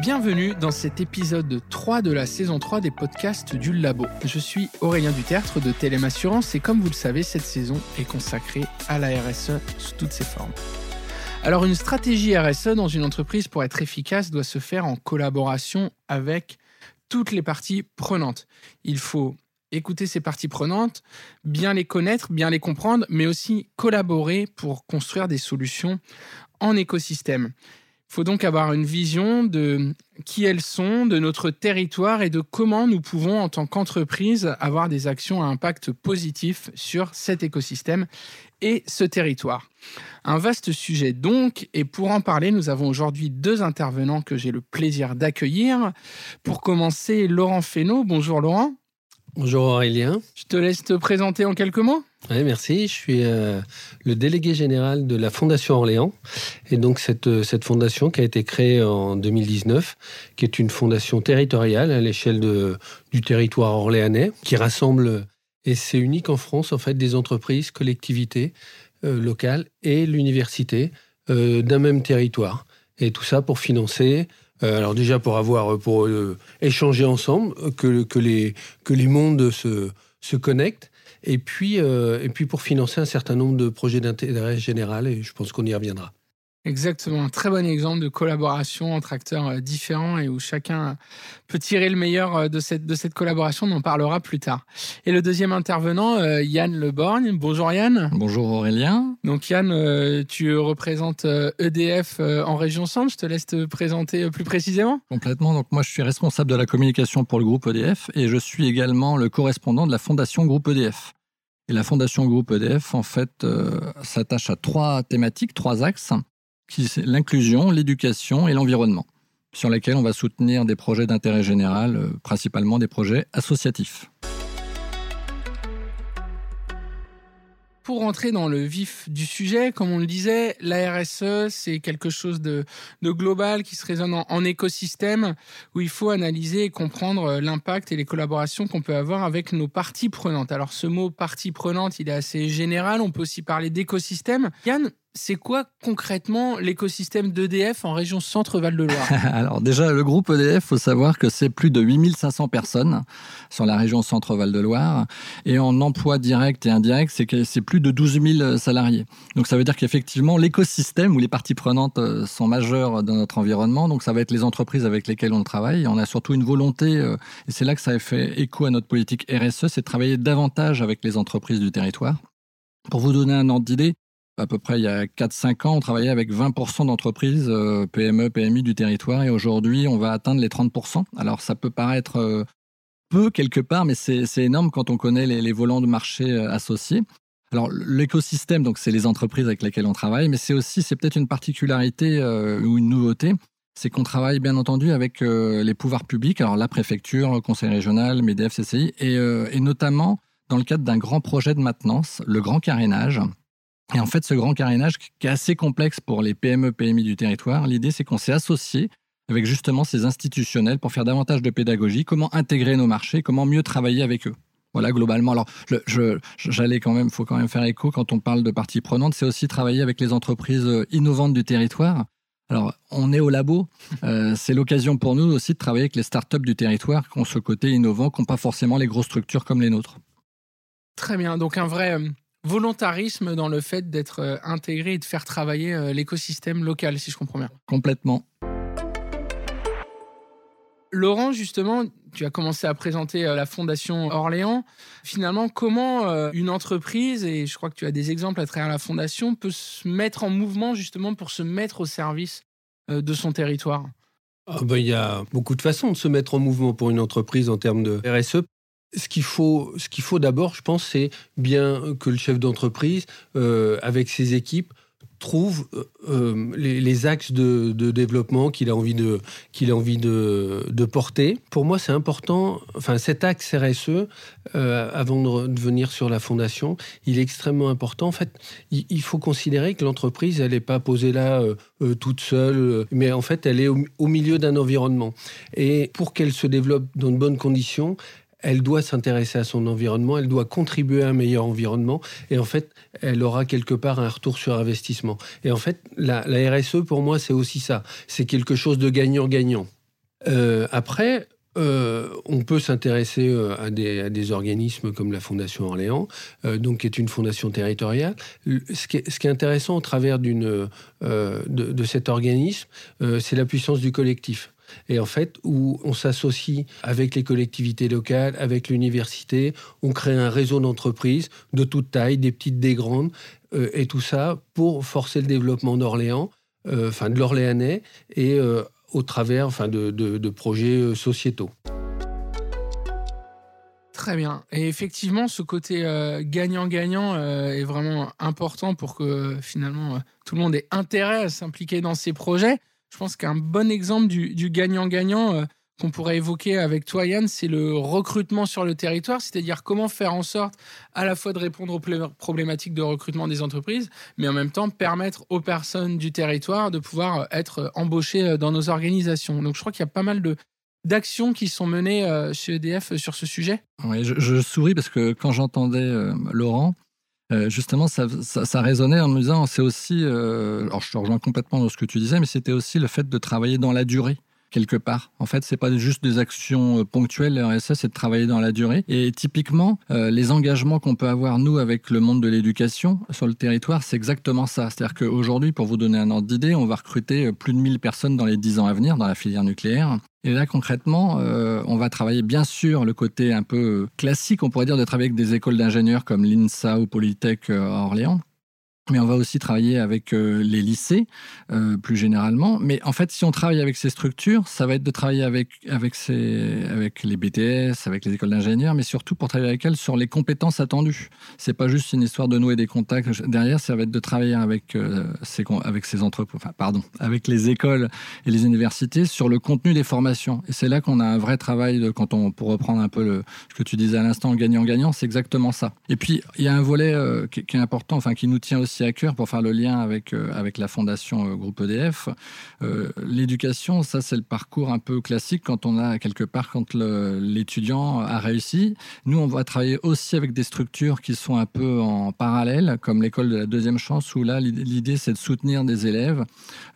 Bienvenue dans cet épisode 3 de la saison 3 des podcasts du Labo. Je suis Aurélien Dutertre de Télém Assurance et comme vous le savez, cette saison est consacrée à la RSE sous toutes ses formes. Alors une stratégie RSE dans une entreprise pour être efficace doit se faire en collaboration avec toutes les parties prenantes. Il faut écouter ces parties prenantes, bien les connaître, bien les comprendre, mais aussi collaborer pour construire des solutions en écosystème. Il faut donc avoir une vision de qui elles sont, de notre territoire et de comment nous pouvons, en tant qu'entreprise, avoir des actions à impact positif sur cet écosystème et ce territoire. Un vaste sujet donc, et pour en parler, nous avons aujourd'hui deux intervenants que j'ai le plaisir d'accueillir. Pour commencer, Laurent Fesneau. Bonjour Laurent. Bonjour Aurélien. Je te laisse te présenter en quelques mots. Merci. Je suis euh, le délégué général de la Fondation Orléans. Et donc, cette, euh, cette fondation qui a été créée en 2019, qui est une fondation territoriale à l'échelle du territoire orléanais, qui rassemble, et c'est unique en France, en fait, des entreprises, collectivités euh, locales et l'université d'un même territoire. Et tout ça pour financer alors déjà pour avoir pour échanger ensemble, que, que, les, que les mondes se, se connectent et puis, euh, et puis pour financer un certain nombre de projets d'intérêt général, et je pense qu'on y reviendra. Exactement, un très bon exemple de collaboration entre acteurs euh, différents et où chacun peut tirer le meilleur euh, de cette, de cette collaboration. On en parlera plus tard. Et le deuxième intervenant, Yann Leborgne. Bonjour Yann. Bonjour Aurélien. Donc Yann, tu représentes EDF e en région Centre. Je te laisse te présenter plus précisément. Complètement. Donc moi, je suis responsable de la communication pour le groupe EDF et je suis également le correspondant de la fondation Groupe EDF. Et la Fondation Groupe EDF, en fait, euh, s'attache à trois thématiques, trois axes, l'inclusion, l'éducation et l'environnement, sur lesquels on va soutenir des projets d'intérêt général, euh, principalement des projets associatifs. pour rentrer dans le vif du sujet, comme on le disait, la RSE, c'est quelque chose de, global qui se résonne en, écosystème, où il faut analyser et comprendre euh, l'impact et les collaborations qu'on peut avoir avec nos parties prenantes. Alors ce mot partie prenante, il est assez général, on peut aussi parler d'écosystème. Yann, c'est quoi concrètement l'écosystème d'EDF en région Centre-Val de Loire Alors déjà, le groupe EDF, faut savoir que c'est plus de 8500 personnes sur la région Centre-Val de Loire. Et en emploi direct et indirect, c'est plus de 12 000 salariés. Donc ça veut dire qu'effectivement, l'écosystème où les parties prenantes euh, sont majeures dans notre environnement, donc ça va être les entreprises avec lesquelles on travaille. on a surtout une volonté, euh, et c'est là que ça a fait écho à notre politique RSE, c'est de travailler davantage avec les entreprises du territoire. Pour vous donner un ordre d'idée, à peu près il y a 4-5 ans, on travaillait avec 20% d'entreprises euh, PME, PMI du territoire et aujourd'hui on va atteindre les 30%. Alors ça peut paraître euh, peu quelque part, mais c'est énorme quand on connaît les, volants de marché euh, associés. Alors l'écosystème, donc c'est les entreprises avec lesquelles on travaille, mais c'est aussi, c'est peut-être une particularité ou une nouveauté, c'est qu'on travaille bien entendu avec les pouvoirs publics, alors la préfecture, le conseil régional, MEDEF, CCI, et, et notamment dans le cadre d'un grand projet de maintenance, le grand carénage, et en fait, ce grand carénage qui est assez complexe pour les PME, PMI du territoire, l'idée c'est qu'on s'est associé avec justement ces institutionnels pour faire davantage de pédagogie, comment intégrer nos marchés, comment mieux travailler avec eux. Voilà, globalement. Alors, j'allais quand même, faut quand même faire écho quand on parle de parties prenantes, c'est aussi travailler avec les entreprises euh, innovantes du territoire. Alors, on est au labo. Euh, c'est l'occasion pour nous aussi de travailler avec les startups du territoire qui ont ce côté innovant, qui n'ont pas forcément les grosses structures comme les nôtres. Très bien. Donc, un vrai, euh, volontarisme dans le fait d'être euh, intégré et de faire travailler euh, l'écosystème local, si je comprends bien. Complètement. Laurent, justement, tu as commencé à présenter euh, la Fondation Orléans. Finalement, comment une entreprise, et je crois que tu as des exemples à travers la Fondation, peut se mettre en mouvement justement pour se mettre au service de son territoire? Ah ben, Il y a beaucoup de façons de se mettre en mouvement pour une entreprise en termes de RSE. Ce qu'il faut, ce faut d'abord, je pense, c'est bien que le chef d'entreprise, euh, avec ses équipes, trouve euh, euh, les, axes de, développement qu'il a envie de qu'il a envie de, porter. Pour moi, c'est important. Enfin, cet axe RSE, avant de, venir sur la fondation, il est extrêmement important. En fait, il, faut considérer que l'entreprise, elle n'est pas posée là toute seule, mais en fait, elle est au milieu d'un environnement. Et pour qu'elle se développe dans de bonnes conditions, elle doit s'intéresser à son environnement, elle doit contribuer à un meilleur environnement, et en fait, elle aura quelque part un retour sur investissement. Et en fait, la, RSE, pour moi, c'est aussi ça. C'est quelque chose de gagnant-gagnant. après, on peut s'intéresser à des, organismes comme la Fondation Orléans, donc qui est une fondation territoriale. Ce qui est, intéressant au travers de, cet organisme, c'est la puissance du collectif et en fait où on s'associe avec les collectivités locales, avec l'université, on crée un réseau d'entreprises de toute taille, des petites, des grandes, euh, et tout ça pour forcer le développement d'Orléans, euh, enfin de l'Orléanais, et euh, au travers enfin, de, projets sociétaux. Très bien. Et effectivement, ce côté gagnant-gagnant est vraiment important pour que finalement tout le monde ait intérêt à s'impliquer dans ces projets. Je pense qu'un bon exemple du gagnant-gagnant euh, qu'on pourrait évoquer avec toi, Yann, c'est le recrutement sur le territoire, c'est-à-dire comment faire en sorte à la fois de répondre aux problématiques de recrutement des entreprises, mais en même temps permettre aux personnes du territoire de pouvoir être embauchées euh, dans nos organisations. Donc je crois qu'il y a pas mal de, d'actions qui sont menées euh, chez EDF sur ce sujet je, souris parce que quand j'entendais Laurent, euh, justement, ça, résonnait en me disant, c'est aussi, euh, alors je te rejoins complètement dans ce que tu disais, mais c'était aussi le fait de travailler dans la durée quelque part. En fait, c'est pas juste des actions euh, ponctuelles. Le c'est de travailler dans la durée. Et typiquement, les engagements qu'on peut avoir nous avec le monde de l'éducation sur le territoire, c'est exactement ça. C'est-à-dire qu'aujourd'hui, pour vous donner un ordre d'idée, on va recruter plus de 1000 personnes dans les 10 ans à venir dans la filière nucléaire. Et là, concrètement, euh, on va travailler bien sûr le côté un peu classique, on pourrait dire, de travailler avec des écoles d'ingénieurs comme l'INSA ou Polytech euh, à Orléans mais on va aussi travailler avec euh, les lycées euh, plus généralement. Mais en fait, si on travaille avec ces structures, ça va être de travailler avec, avec, les BTS, avec les écoles d'ingénieurs, mais surtout pour travailler avec elles sur les compétences attendues. C'est pas juste une histoire de nouer des contacts. Derrière, ça va être de travailler avec, euh, avec ces entreprises, pardon, avec les écoles et les universités sur le contenu des formations. Et c'est là qu'on a un vrai travail quand on, pour reprendre un peu ce que tu disais à l'instant, gagnant-gagnant, c'est exactement ça. Et puis, il y a un volet qui, qui est important, enfin, qui nous tient aussi à cœur pour faire le lien avec, euh, avec la fondation euh, Groupe EDF. Euh, l'éducation, ça c'est le parcours un peu classique quand on a quelque part, quand l'étudiant a réussi. Nous, on va travailler aussi avec des structures qui sont un peu en parallèle, comme l'école de la deuxième chance, où là, l'idée c'est de soutenir des élèves,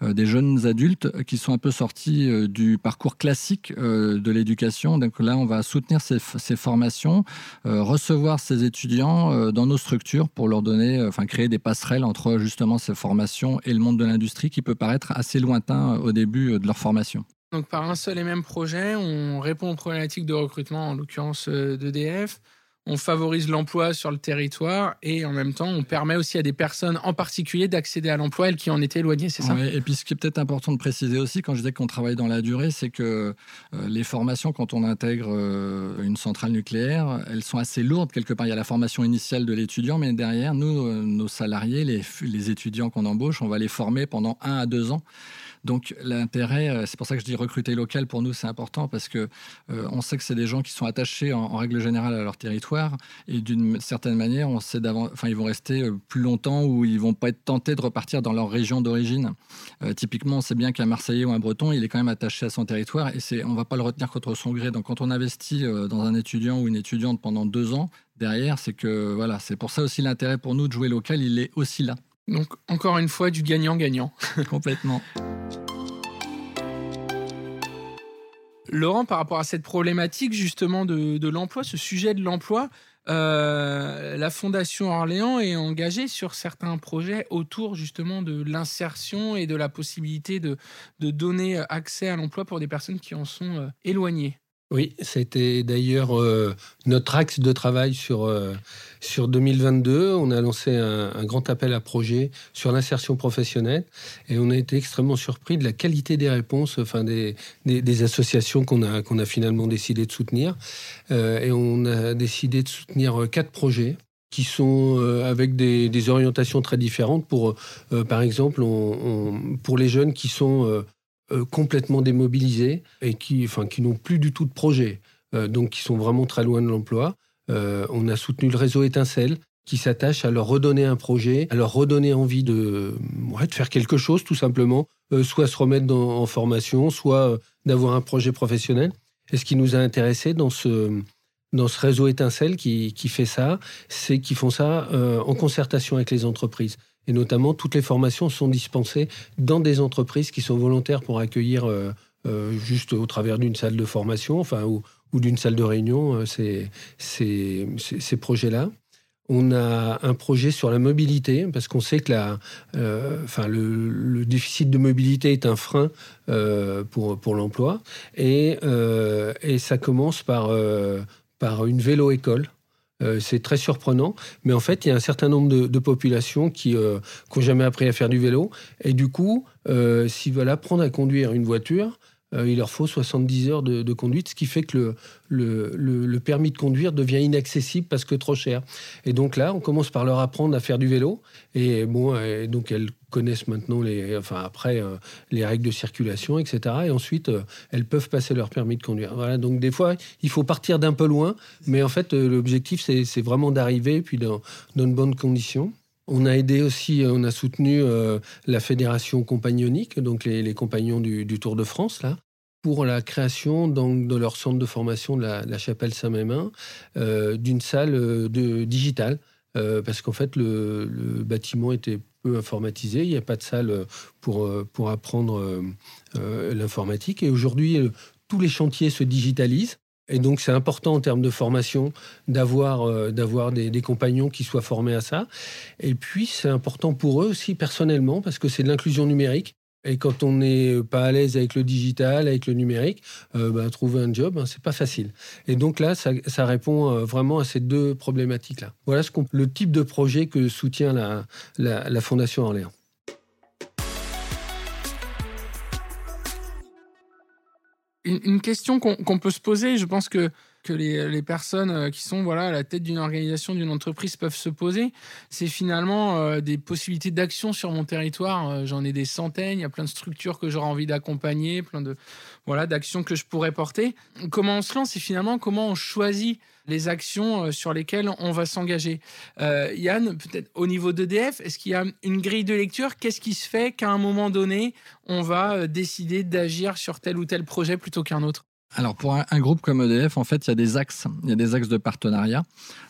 des jeunes adultes qui sont un peu sortis du parcours classique de l'éducation. Donc là, on va soutenir ces, ces formations, recevoir ces étudiants dans nos structures pour leur donner, enfin créer des passerelles entre justement ces formations et le monde de l'industrie qui peut paraître assez lointain au début de leur formation. Donc par un seul et même projet, on répond aux problématiques de recrutement, en l'occurrence euh, d'EDF, on favorise l'emploi sur le territoire et en même temps, on permet aussi à des personnes en particulier d'accéder à l'emploi, elles qui en étaient éloignées, c'est ça? Et puis ce qui est peut-être important de préciser aussi, quand je disais qu'on travaille dans la durée, c'est que euh, les formations, quand on intègre euh, une centrale nucléaire, elles sont assez lourdes. Quelque part, il y a la formation initiale de l'étudiant, mais derrière, nous, euh, nos salariés, les, les étudiants qu'on embauche, on va les former pendant un à deux ans. Donc l'intérêt, euh, c'est pour ça que je dis recruter local pour nous, c'est important parce que euh, on sait que c'est des gens qui sont attachés en, règle générale à leur territoire et d'une certaine manière, on sait enfin ils vont rester euh, plus longtemps ou ils vont pas être tentés de repartir dans leur région d'origine. typiquement, on sait bien qu'un Marseillais ou un Breton, il est quand même attaché à son territoire et c'est, on va pas le retenir contre son gré. Donc quand on investit dans un étudiant ou une étudiante pendant deux ans, derrière, c'est que voilà, c'est pour ça aussi l'intérêt pour nous de jouer local, il est aussi là. Donc encore une fois, du gagnant-gagnant. Complètement. Laurent, par rapport à cette problématique justement de, l'emploi, ce sujet de l'emploi, euh, la Fondation Orléans est engagée sur certains projets autour justement de l'insertion et de la possibilité de, donner accès à l'emploi pour des personnes qui en sont euh, éloignées. Oui, c'était d'ailleurs euh, notre axe de travail sur, euh, sur 2022. On a lancé un, grand appel à projet sur l'insertion professionnelle et on a été extrêmement surpris de la qualité des réponses enfin des, associations qu'on a, a finalement décidé de soutenir. Euh, et on a décidé de soutenir quatre projets qui sont avec des, des, orientations très différentes. Pour, par exemple, pour les jeunes qui sont euh, complètement démobilisés et qui, enfin, qui n'ont plus du tout de projet, euh, donc qui sont vraiment très loin de l'emploi. Euh, on a soutenu le réseau Étincelle qui s'attache à leur redonner un projet, à leur redonner envie de, de faire quelque chose tout simplement, soit se remettre en formation, soit d'avoir un projet professionnel. Et ce qui nous a intéressé dans ce, dans ce réseau Étincelle qui, qui fait ça, c'est qu'ils font ça en concertation avec les entreprises. Et notamment, toutes les formations sont dispensées dans des entreprises qui sont volontaires pour accueillir euh, juste au travers d'une salle de formation, enfin ou, d'une salle de réunion, ces, ces, ces projets-là. On a un projet sur la mobilité, parce qu'on sait que la, euh, le, déficit de mobilité est un frein euh, pour, pour l'emploi. Et, euh, et, ça commence par, par une vélo-école. C'est très surprenant, mais en fait, il y a un certain nombre de, populations qui n'ont jamais appris à faire du vélo. Et du coup, s'ils veulent apprendre à conduire une voiture, euh, il leur faut 70 heures de, conduite, ce qui fait que le, permis de conduire devient inaccessible parce que trop cher. Et donc là, on commence par leur apprendre à faire du vélo. Et bon, donc elles connaissent maintenant les, enfin après euh, les règles de circulation, etc. Et ensuite, euh, elles peuvent passer leur permis de conduire. Voilà. Donc des fois, il faut partir d'un peu loin, mais en fait, l'objectif c'est vraiment d'arriver puis dans, dans de bonnes conditions. On a aidé aussi, on a soutenu la fédération compagnonique, donc les, compagnons du, Tour de France, là, pour la création donc, de leur centre de formation de la, chapelle Saint-Mémin euh, d'une salle euh, de, digitale. Euh, parce qu'en fait, le, bâtiment était peu informatisé. Il n'y a pas de salle pour, pour apprendre l'informatique. Et aujourd'hui, tous les chantiers se digitalisent. Et donc, c'est important en termes de formation d'avoir d'avoir des, compagnons qui soient formés à ça. Et puis, c'est important pour eux aussi personnellement, parce que c'est de l'inclusion numérique. Et quand on n'est pas à l'aise avec le digital, avec le numérique, euh, bah, trouver un job, hein, c'est pas facile. Et donc là, ça, répond euh, vraiment à ces deux problématiques-là. Voilà ce le type de projet que soutient la, la, Fondation Orléans. Une, question qu'on peut se poser, je pense que les, personnes euh, qui sont voilà, à la tête d'une organisation, d'une entreprise peuvent se poser, c'est finalement euh, des possibilités d'action sur mon territoire. Euh, j'en ai des centaines, il y a plein de structures que j'aurais envie d'accompagner, plein de voilà d'actions que je pourrais porter. Comment on se lance et finalement comment on choisit les actions sur lesquelles on va s'engager. Yann, peut-être au niveau d'EDF, est-ce qu'il y a une grille de lecture? Qu'est-ce qui se fait qu'à un moment donné, on va décider d'agir sur tel ou tel projet plutôt qu'un autre? Alors pour un, groupe comme EDF, en fait, il y a des axes, il y a des axes de partenariat.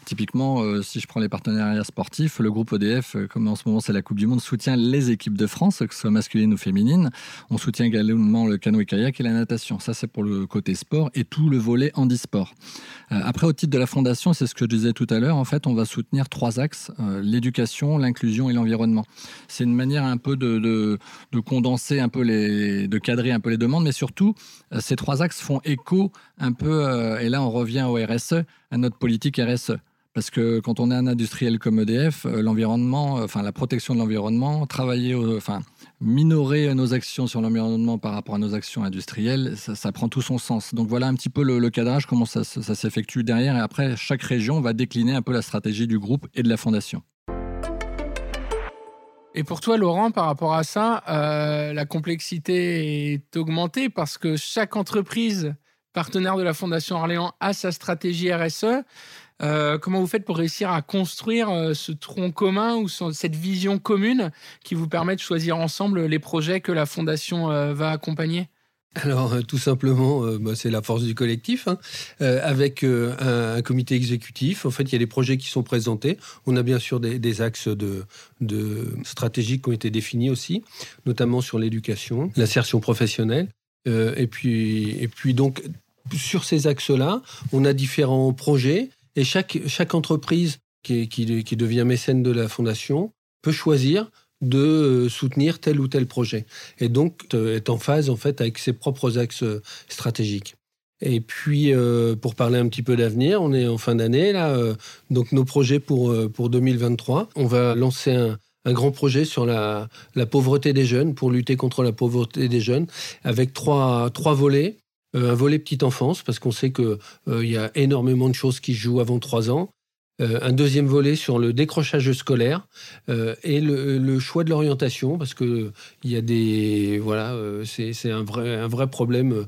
Typiquement, euh, si je prends les partenariats sportifs, le groupe EDF, euh, comme en ce moment c'est la Coupe du Monde, soutient les équipes de France, que ce soit masculines ou féminines. On soutient également le canoë-kayak et la natation. Ça, c'est pour le côté sport et tout le volet handisport. Euh, après, au titre de la fondation, c'est ce que je disais tout à l'heure, en fait, on va soutenir trois axes, l'éducation, l'inclusion et l'environnement. C'est une manière un peu de, de, de, condenser un peu les, de cadrer un peu les demandes, mais surtout, ces trois axes font écho un peu, et là on revient au RSE, à notre politique RSE. Parce que quand on est un industriel comme EDF, euh, l'environnement, euh, enfin la protection de l'environnement, travailler, enfin minorer nos actions sur l'environnement par rapport à nos actions industrielles, ça, prend tout son sens. Donc voilà un petit peu le, cadrage, comment ça, s'effectue derrière. Et après, chaque région va décliner un peu la stratégie du groupe et de la fondation. Et pour toi, Laurent, par rapport à ça, euh, la complexité est augmentée parce que chaque entreprise partenaire de la Fondation Orléans a sa stratégie RSE. Euh, comment vous faites pour réussir à construire euh, ce tronc commun ou cette vision commune qui vous permet de choisir ensemble les projets que la Fondation va accompagner? Alors, tout simplement, bah, c'est la force du collectif, hein. avec un, comité exécutif. En fait, il y a des projets qui sont présentés. On a bien sûr des, axes de, de stratégiques qui ont été définis aussi, notamment sur l'éducation, l'insertion professionnelle. et, puis, et puis, donc, sur ces axes-là, on a différents projets et chaque, chaque entreprise qui, qui, devient mécène de la fondation peut choisir de euh, soutenir tel ou tel projet. Et donc, euh, est en phase, en fait, avec ses propres axes euh, stratégiques. Et puis, pour parler un petit peu d'avenir, on est en fin d'année, là. donc, nos projets pour, pour 2023, on va lancer un, grand projet sur la, la, pauvreté des jeunes, pour lutter contre la pauvreté des jeunes, avec trois, trois volets. Un volet petite enfance, parce qu'on sait qu'il y a énormément de choses qui jouent avant trois ans. Euh, un deuxième volet sur le décrochage scolaire et le, choix de l'orientation parce que il y a des voilà c'est un vrai un vrai problème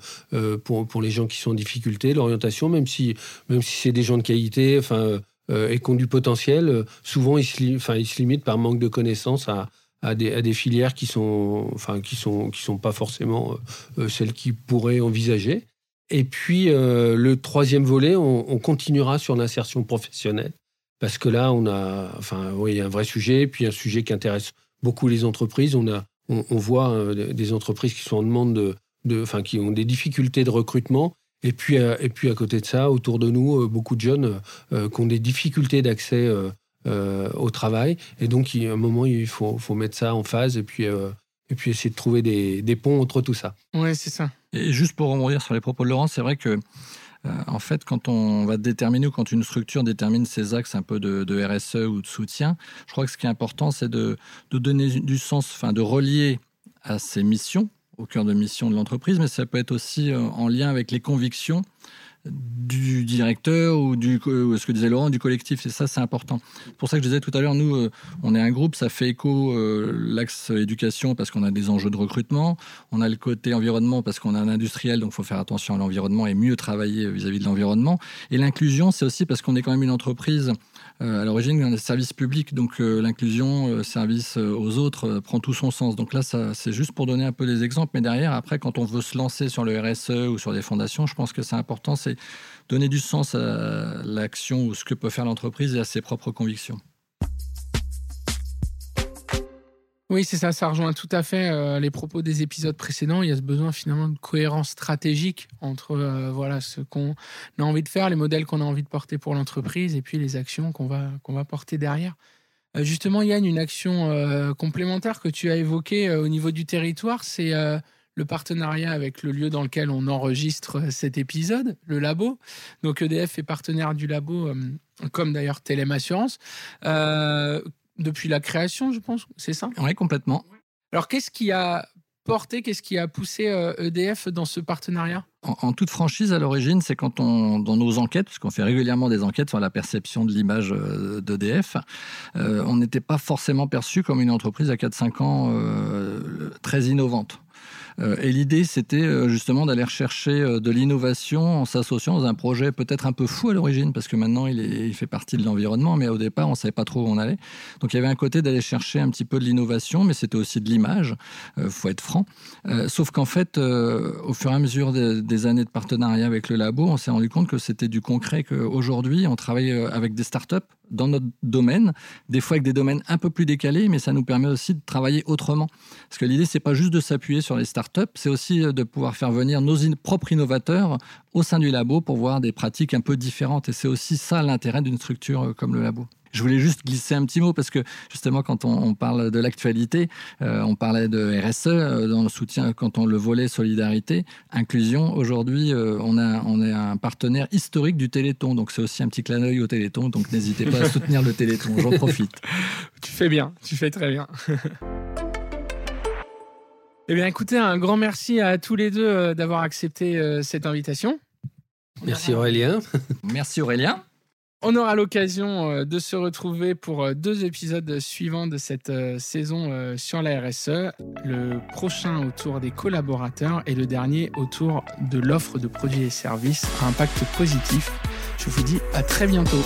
pour, pour les gens qui sont en difficulté l'orientation même si même si c'est des gens de qualité enfin et qui ont du potentiel souvent ils se, limitent par manque de connaissances à, à des, filières qui sont, enfin, qui sont, qui sont pas forcément euh, euh, celles qui pourraient envisager. Et puis euh, le troisième volet, on, continuera sur l'insertion professionnelle parce que là, on a, enfin, oui, un vrai sujet, puis un sujet qui intéresse beaucoup les entreprises. On a, on, voit des entreprises qui sont en demande de, enfin, qui ont des difficultés de recrutement. Et puis, et puis à côté de ça, autour de nous, beaucoup de jeunes qui ont des difficultés d'accès au travail. Et donc, à un moment, il faut, faut mettre ça en phase et puis, et puis essayer de trouver des, des ponts entre tout ça. Oui, c'est ça. Et juste pour rebondir sur les propos de Laurent, c'est vrai que euh, en fait, quand on va déterminer ou quand une structure détermine ses axes un peu de, RSE ou de soutien, je crois que ce qui est important, c'est de, donner du sens, enfin de relier à ses missions, au cœur de mission de l'entreprise, mais ça peut être aussi euh, en lien avec les convictions du directeur ou du ce que disait Laurent du collectif et ça c'est important. C'est pour ça que je disais tout à l'heure nous euh, on est un groupe ça fait écho euh, l'axe éducation parce qu'on a des enjeux de recrutement. On a le côté environnement parce qu'on a un industriel donc faut faire attention à l'environnement et mieux travailler vis-à-vis de l'environnement. Et l'inclusion c'est aussi parce qu'on est quand même une entreprise à l'origine un service public donc l'inclusion service aux autres prend tout son sens donc là c'est juste pour donner un peu des exemples mais derrière après quand on veut se lancer sur le RSE ou sur des fondations je pense que c'est important c'est donner du sens à l'action ou ce que peut faire l'entreprise et à ses propres convictions. Oui, c'est ça, ça rejoint tout à fait euh, les propos des épisodes précédents. Il y a ce besoin finalement de cohérence stratégique entre euh, voilà ce qu'on a envie de faire, les modèles qu'on a envie de porter pour l'entreprise et puis les actions qu'on va, va porter derrière. Euh, justement, Yann, une action complémentaire que tu as évoquée au niveau du territoire, c'est le partenariat avec le lieu dans lequel on enregistre cet épisode, le labo. Donc EDF est partenaire du labo, euh, comme d'ailleurs Télém Assurance, euh, depuis la création, je pense, c'est ça? Oui, complètement. Alors qu'est-ce qui a porté, qu'est-ce qui a poussé EDF euh, e dans ce partenariat? En, toute franchise, à l'origine, c'est quand on, dans nos enquêtes, parce qu'on fait régulièrement des enquêtes sur la perception de l'image d'EDF, on n'était pas forcément perçu comme une entreprise à 4-5 ans très innovante. Euh, et l'idée, c'était euh, justement d'aller rechercher euh, de l'innovation en s'associant dans un projet peut-être un peu fou à l'origine, parce que maintenant il, est, il fait partie de l'environnement, mais au départ, on savait pas trop où on allait. Donc il y avait un côté d'aller chercher un petit peu de l'innovation, mais c'était aussi de l'image, il faut être franc. sauf qu'en fait, au fur et à mesure des, années de partenariat avec le labo, on s'est rendu compte que c'était du concret, qu'aujourd'hui, on travaille avec des startups dans notre domaine, des fois avec des domaines un peu plus décalés, mais ça nous permet aussi de travailler autrement. Parce que l'idée, c'est pas juste de s'appuyer sur les startups, c'est aussi euh, de pouvoir faire venir nos propres innovateurs au sein du labo pour voir des pratiques un peu différentes. Et c'est aussi ça l'intérêt d'une structure euh, comme le labo. Je voulais juste glisser un petit mot parce que justement quand on, parle de l'actualité, euh, on parlait de RSE euh, dans le soutien quand on le volait solidarité, inclusion. Aujourd'hui, euh, on a on est un partenaire historique du Téléthon, donc c'est aussi un petit clin d'œil au Téléthon. Donc n'hésitez pas à soutenir le Téléthon. J'en profite. Tu fais bien, tu fais très bien. Eh bien, écoutez, un grand merci à tous les deux d'avoir accepté cette invitation. Merci Aurélien. merci Aurélien. On aura l'occasion euh, de se retrouver pour euh, deux épisodes suivants de cette euh, saison sur la RSE. Le prochain autour des collaborateurs et le dernier autour de l'offre de produits et services à impact positif. Je vous dis à très bientôt.